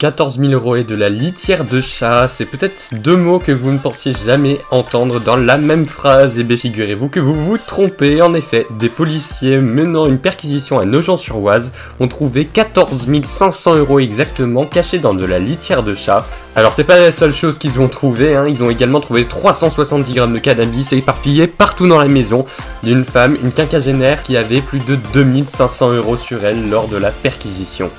14 000 euros et de la litière de chat, c'est peut-être deux mots que vous ne pensiez jamais entendre dans la même phrase, et bien figurez-vous que vous vous trompez, en effet, des policiers menant une perquisition à Nogent-sur-Oise ont trouvé 14 500 euros exactement cachés dans de la litière de chat. Alors c'est pas la seule chose qu'ils ont trouvé, hein. ils ont également trouvé 370 grammes de cannabis éparpillés partout dans la maison d'une femme, une quinquagénaire qui avait plus de 2500 euros sur elle lors de la perquisition.